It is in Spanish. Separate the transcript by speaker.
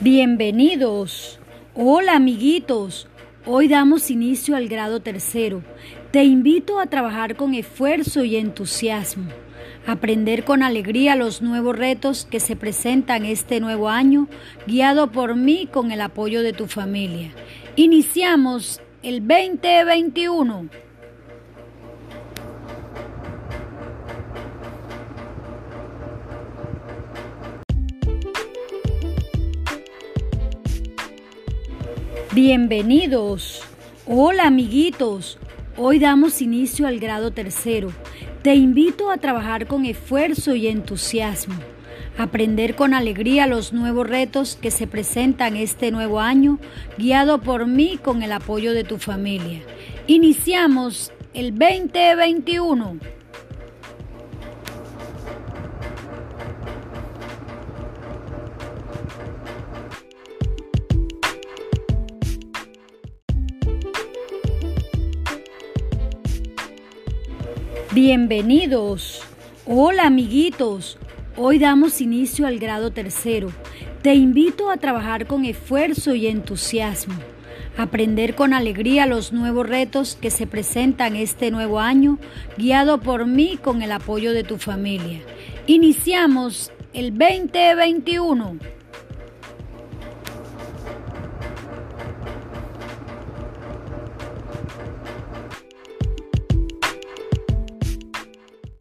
Speaker 1: Bienvenidos. Hola amiguitos. Hoy damos inicio al grado tercero. Te invito a trabajar con esfuerzo y entusiasmo, aprender con alegría los nuevos retos que se presentan este nuevo año, guiado por mí con el apoyo de tu familia. Iniciamos el 2021. Bienvenidos. Hola amiguitos. Hoy damos inicio al grado tercero. Te invito a trabajar con esfuerzo y entusiasmo, aprender con alegría los nuevos retos que se presentan este nuevo año, guiado por mí con el apoyo de tu familia. Iniciamos el 2021. Bienvenidos. Hola amiguitos. Hoy damos inicio al grado tercero. Te invito a trabajar con esfuerzo y entusiasmo, aprender con alegría los nuevos retos que se presentan este nuevo año, guiado por mí con el apoyo de tu familia. Iniciamos el 2021.